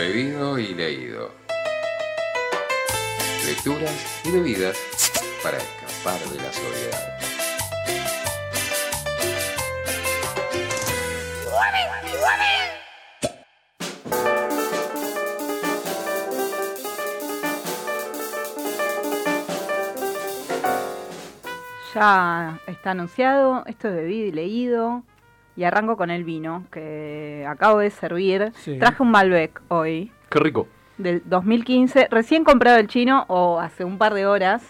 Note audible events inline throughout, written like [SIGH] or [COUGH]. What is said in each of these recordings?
Bebido y leído. Lecturas y bebidas para escapar de la soledad. Ya está anunciado, esto es bebido y leído. Y arranco con el vino que acabo de servir. Sí. Traje un Malbec hoy, Qué rico. del 2015. Recién comprado el chino o hace un par de horas.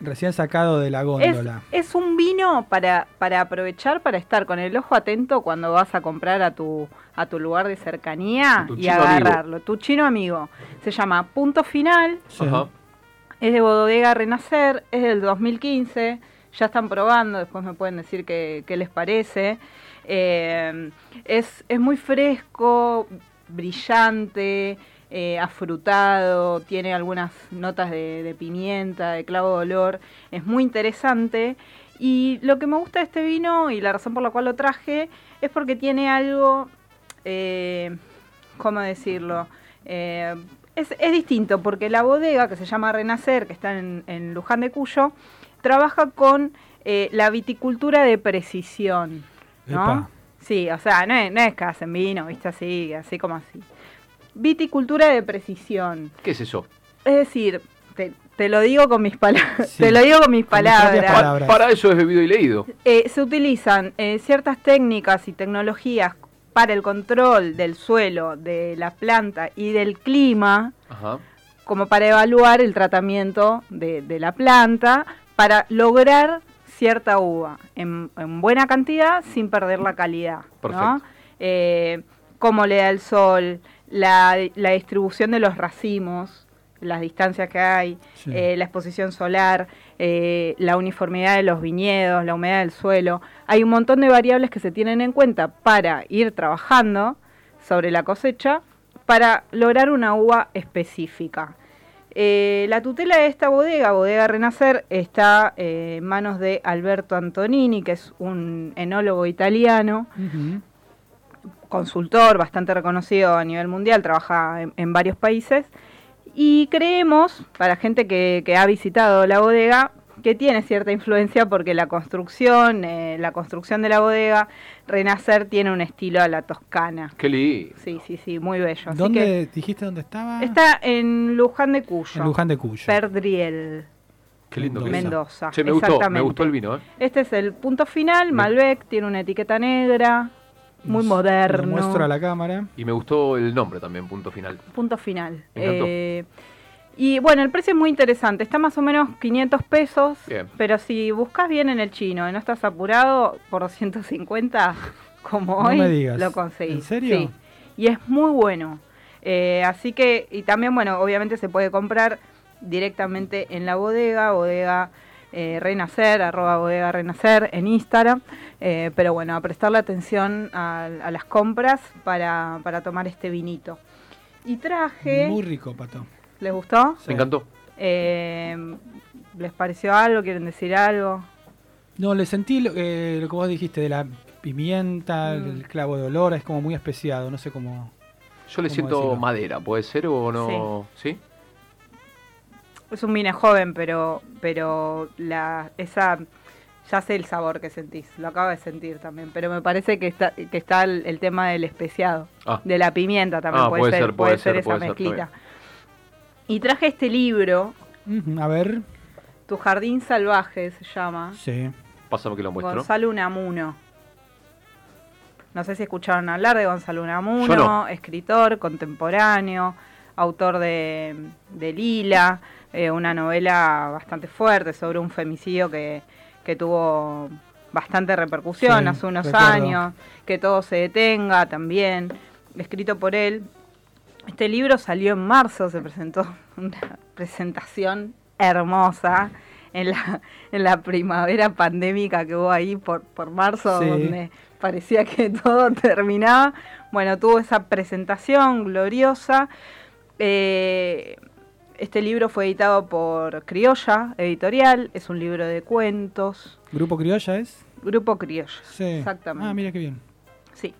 Recién sacado de la góndola. es un vino para, para aprovechar, para estar con el ojo atento cuando vas a comprar a tu, a tu lugar de cercanía Tu y agarrarlo. Tu chino amigo. Se llama Punto Final. Sí. Ajá. Es de Bodega Renacer, es del 2015, ya están probando, después me pueden decir qué, qué les parece. Eh, es, es muy fresco, brillante, eh, afrutado, tiene algunas notas de, pimienta, de clavo de olor, es muy interesante. Y lo que me gusta de este vino y la razón por la cual lo traje es porque tiene algo, eh, ¿cómo decirlo? Eh, es, es distinto porque la bodega que se llama Renacer, que está en, en Luján de Cuyo, trabaja con eh, la viticultura de precisión. ¿No? Epa. Sí, o sea, no es, no es que hacen vino, viste así, así como así. Viticultura de precisión. ¿Qué es eso? Es decir, te, te lo digo con mis palabras. [LAUGHS] Sí, Te lo digo con mis con palabras. Pa- Palabras. para eso es bebido y leído. Eh, se utilizan eh, ciertas técnicas y tecnologías para el control del suelo, de la planta y del clima, Ajá. como para evaluar el tratamiento de, de la planta, para lograr cierta uva en, en buena cantidad sin perder la calidad. ¿no? Perfecto. Eh, cómo le da el sol, la, la distribución de los racimos, las distancias que hay, Sí. eh, la exposición solar, eh, la uniformidad de los viñedos, la humedad del suelo. Hay un montón de variables que se tienen en cuenta para ir trabajando sobre la cosecha para lograr una uva específica. Eh, la tutela de esta bodega, Bodega Renacer, está eh, en manos de Alberto Antonini, que es un enólogo italiano, consultor bastante reconocido a nivel mundial, trabaja en, en varios países. Y creemos, para gente que, que ha visitado la bodega, que tiene cierta influencia porque la construcción, eh, la construcción de la bodega, Renacer tiene un estilo a la toscana. Qué lindo. Sí, sí, sí, muy bello. Así ¿Dónde que dijiste dónde estaba? está en Luján de Cuyo. en Luján de Cuyo. Perdriel, Qué lindo que es. Mendoza. Che, me gustó, me gustó el vino, ¿eh? Este es el punto final, Me- Malbec, tiene una etiqueta negra, muy Lo moderno. muestro a la cámara. Y me gustó el nombre también, punto final. Punto final. Me encantó. Eh, y bueno, el precio es muy interesante, está más o menos 500 pesos, Bien. pero si buscas bien en el chino y no estás apurado, por 250, [LAUGHS] como No hoy, me digas. lo conseguís. ¿En serio? Sí, y es muy bueno. Eh, así que, y también, bueno, obviamente se puede comprar directamente en la bodega, bodega eh, Renacer, arroba bodega Renacer en Instagram, eh, pero bueno, a prestarle atención a, a las compras para, para tomar este vinito. Y traje... Muy rico, Pato. ¿Les gustó? Sí. Me encantó. Eh, ¿Les pareció algo? ¿Quieren decir algo? No, le sentí lo, eh, lo que vos dijiste de la pimienta, Mm. el clavo de olor, es como muy especiado, no sé cómo... Yo le ¿Cómo siento decirlo? madera, ¿puede ser o no? ¿Sí? Es un vino joven, pero pero la esa ya sé el sabor que sentís, lo acabo de sentir también, pero me parece que está que está el, el tema del especiado, Ah. de la pimienta también Ah, puede, puede ser, ser, puede puede ser ser, esa puede ser, mezclita. está Y traje este libro, A ver, Tu jardín salvaje se llama, sí. Pásame que lo muestro. Gonzalo Unamuno. No sé si escucharon hablar de Gonzalo Unamuno, Yo no. escritor contemporáneo, autor de, de Lila, eh, una novela bastante fuerte sobre un femicidio que, que tuvo bastante repercusión Sí, hace unos recuerdo. años, que todo se detenga también, escrito por él. Este libro salió en marzo, se presentó [LAUGHS] una presentación hermosa en la, en la primavera pandémica que hubo ahí por, por marzo, Sí. donde parecía que [LAUGHS] todo terminaba. Bueno, tuvo esa presentación gloriosa. Eh, este libro fue editado por Criolla Editorial, es un libro de cuentos, ¿Grupo Criolla es? Grupo Criolla. Sí. Exactamente. Ah, mira qué bien. Sí.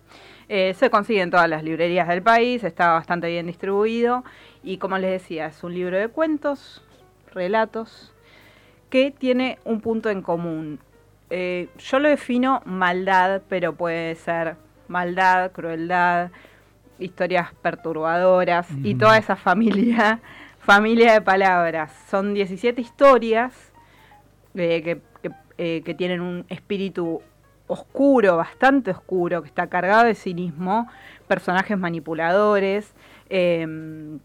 Eh, se consigue en todas las librerías del país, está bastante bien distribuido y como les decía, es un libro de cuentos, relatos, que tiene un punto en común. Eh, yo lo defino maldad, pero puede ser maldad, crueldad, historias perturbadoras y toda esa familia, [LAUGHS] familia de palabras. Son 17 historias eh, que, que, que tienen un espíritu oscuro, bastante oscuro, que está cargado de cinismo, personajes manipuladores, em,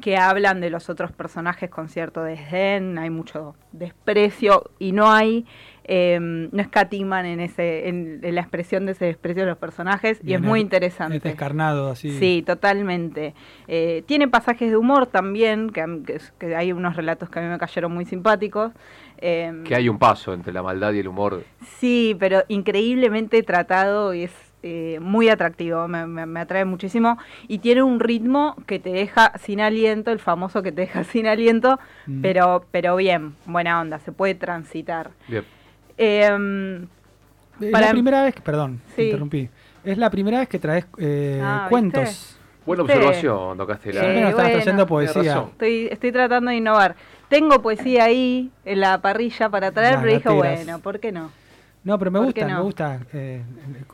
que hablan de los otros personajes con cierto desdén, hay mucho desprecio y no hay, em, no escatiman en, ese, en, en la expresión de ese desprecio de los personajes y es muy es- interesante. Es descarnado, así. Sí, totalmente. Eh, tiene pasajes de humor también, que, que que hay unos relatos que a mí me cayeron muy simpáticos. Em, Que hay un paso entre la maldad y el humor. Sí, pero increíblemente tratado y es eh, muy atractivo, me, me- me atrae muchísimo y tiene un ritmo que te deja sin aliento, el famoso que te deja [LAUGHS] sin aliento, Mm. pero, pero bien, buena onda, se puede transitar. Bien. Em, Es para- la primera vez que, perdón, te Sí. interrumpí. Es la primera vez que traes eh, Ah, cuentos. ¿viste? Buena observación, don Castela. Eh, estás trayendo Tiene poesía. estoy, estoy tratando de innovar. Tengo poesía ahí en la parrilla para traer, Las pero dije, bueno, ¿por qué no? No, pero me ¿Por gusta, me gusta eh,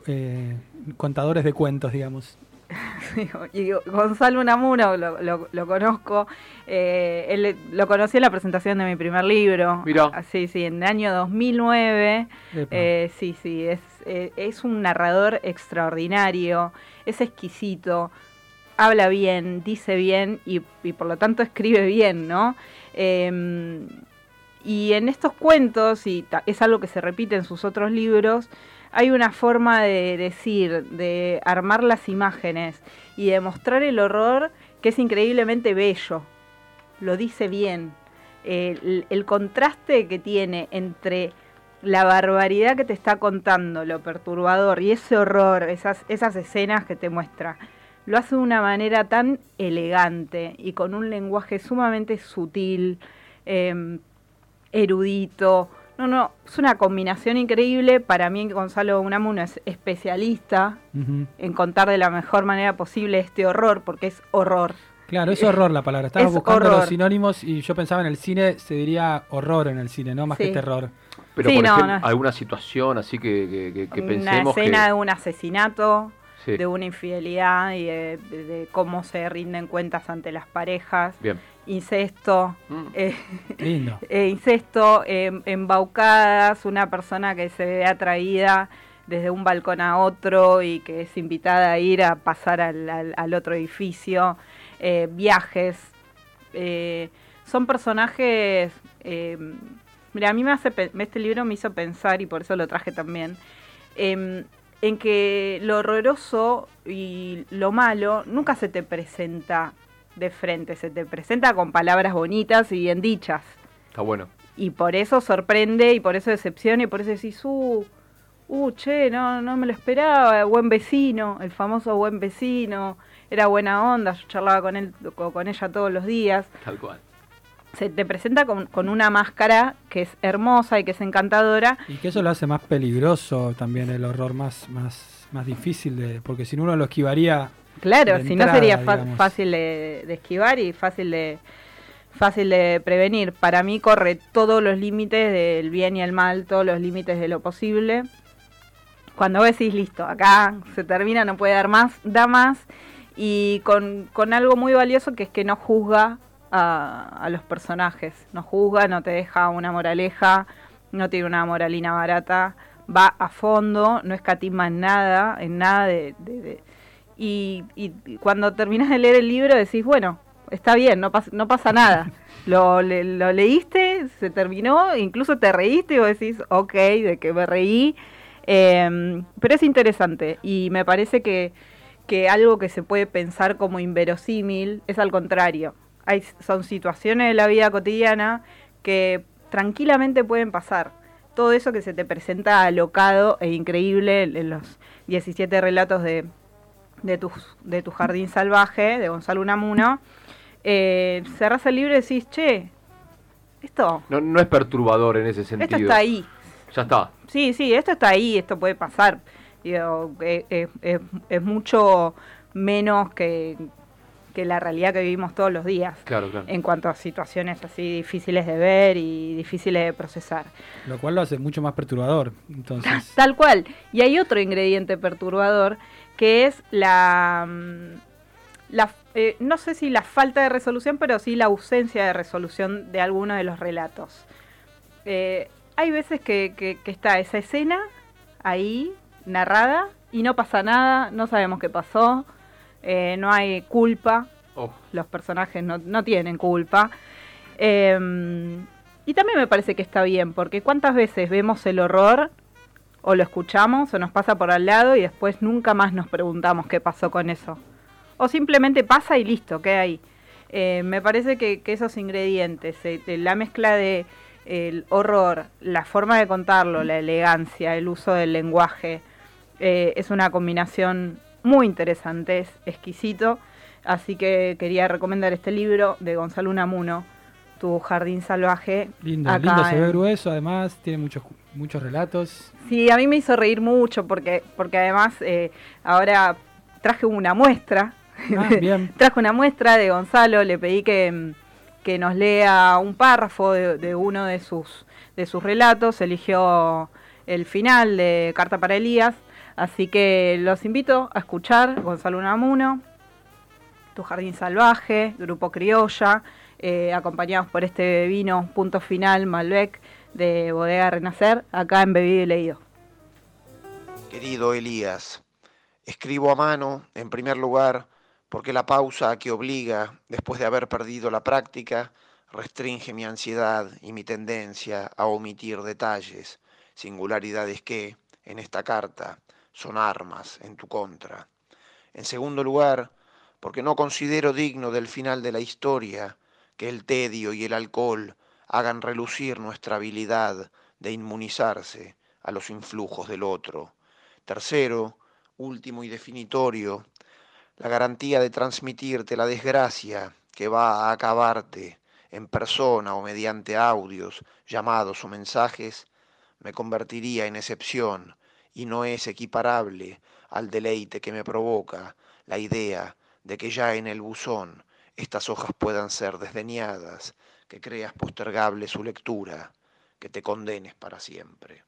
eh, contadores de cuentos, digamos. [LAUGHS] y Gonzalo Unamuno lo, lo- lo conozco, eh, él lo conocí en la presentación de mi primer libro. Mirá. Ah, Sí, sí, en el año 2009. Epa. Eh, sí, sí, es, eh, es un narrador extraordinario, es exquisito, habla bien, dice bien y, y por lo tanto escribe bien, ¿no? Eh, y en estos cuentos, y es algo que se repite en sus otros libros, hay una forma de decir, de armar las imágenes y de mostrar el horror que es increíblemente bello. Lo dice bien. El, contraste que tiene entre la barbaridad que te está contando, lo perturbador y ese horror, esas, escenas que te muestra, lo hace de una manera tan elegante y con un lenguaje sumamente sutil, eh, erudito. No, no, es una combinación increíble. Para mí Gonzalo Unamuno es especialista en contar de la mejor manera posible este horror, porque es horror. Claro, es horror la palabra. Estaba Es buscando horror. los sinónimos y yo pensaba en el cine, se diría horror en el cine, no más Sí. que terror. Pero Sí, por no, ejemplo, no. alguna situación así que, que, que- que Una pensemos escena que... de un asesinato, Sí, de una infidelidad y de, de- de cómo se rinden cuentas ante las parejas, Bien. Incesto, Mm. eh, Lindo. [LAUGHS] eh, incesto, em, embaucadas, una persona que se ve atraída desde un balcón a otro y que es invitada a ir a pasar al, al- al otro edificio, eh, viajes. eh, son personajes... eh, mira, a mí me hace, pe- este libro me hizo pensar, y por eso lo traje también, em, en que lo horroroso y lo malo nunca se te presenta de frente, se te presenta con palabras bonitas y bien dichas. Está bueno. Y por eso sorprende y por eso decepciona y por eso decís, uh, uh, che, no, no me lo esperaba, buen vecino, el famoso buen vecino, era buena onda, yo charlaba con él, co- con ella todos los días. Tal cual. Se te presenta con, con una máscara que es hermosa y que es encantadora. Y que eso lo hace más peligroso también, el horror más, más, más difícil, de, porque si no uno lo esquivaría. Claro, si no sería digamos. fácil de, de esquivar y fácil de fácil de prevenir. Para mí corre todos los límites del bien y el mal, todos los límites de lo posible. Cuando vos decís, listo, acá se termina, no puede dar más, da más. Y con, con algo muy valioso que es que no juzga a, a los personajes. No juzga, no te deja una moraleja, no tiene una moralina barata. Va a fondo, no escatima en nada, en nada de- de- de, y, y cuando terminas de leer el libro decís, bueno, está bien, no, pas- no pasa nada. [LAUGHS] Lo, le- lo leíste, se terminó, incluso te reíste y vos decís, ok, de que me reí. Eh, pero es interesante y me parece que, que algo que se puede pensar como inverosímil es al contrario. Hay, son situaciones de la vida cotidiana que tranquilamente pueden pasar. Todo eso que se te presenta alocado e increíble en los 17 relatos de, de tu, de tu jardín salvaje, de Gonzalo Unamuno, eh, cerrás el libro y decís, che, esto, No, no es perturbador en ese sentido. esto está ahí. Ya está. Sí, sí, esto está ahí, esto puede pasar. Digo, eh, eh, eh, es mucho menos que, que la realidad que vivimos todos los días. Claro, claro. En cuanto a situaciones así difíciles de ver y difíciles de procesar. Lo cual lo hace mucho más perturbador. Entonces, Tal cual. Y hay otro ingrediente perturbador que es la, mm, la eh, no sé si la falta de resolución, pero sí la ausencia de resolución de alguno de los relatos. Eh, hay veces que, que- que está esa escena ahí, narrada, y no pasa nada, no sabemos qué pasó, eh, no hay culpa, Oh, los personajes no, no tienen culpa. Eh, y también me parece que está bien, porque cuántas veces vemos el horror o lo escuchamos o nos pasa por al lado y después nunca más nos preguntamos qué pasó con eso. O simplemente pasa y listo, queda ahí. Eh, me parece que, esos ingredientes, eh, la mezcla de el horror, la forma de contarlo, la elegancia, el uso del lenguaje, eh, es una combinación muy interesante, es exquisito. Así que quería recomendar este libro de Gonzalo Unamuno, Tu Jardín Salvaje. lindo, acá lindo, se ve grueso, además, tiene muchos, muchos relatos. Sí, a mí me hizo reír mucho porque, porque además eh, ahora traje una muestra. Ah, [LAUGHS] bien. traje una muestra de Gonzalo, le pedí que, que nos lea un párrafo de, de uno de sus, de sus relatos, eligió el final de Carta para Elías, así que los invito a escuchar Gonzalo Unamuno, Tu Jardín Salvaje, Grupo Criolla, eh, acompañados por este vino Punto Final Malbec de Bodega Renacer, acá en Bebido y Leído. Querido Elías, escribo a mano, en primer lugar, porque la pausa que obliga, después de haber perdido la práctica, restringe mi ansiedad y mi tendencia a omitir detalles, singularidades que, en esta carta, son armas en tu contra. En segundo lugar, porque no considero digno del final de la historia que el tedio y el alcohol hagan relucir nuestra habilidad de inmunizarse a los influjos del otro. Tercero, último y definitorio, la garantía de transmitirte la desgracia que va a acabarte en persona o mediante audios, llamados o mensajes, me convertiría en excepción y no es equiparable al deleite que me provoca la idea de que ya en el buzón estas hojas puedan ser desdeñadas, que creas postergable su lectura, que te condenes para siempre.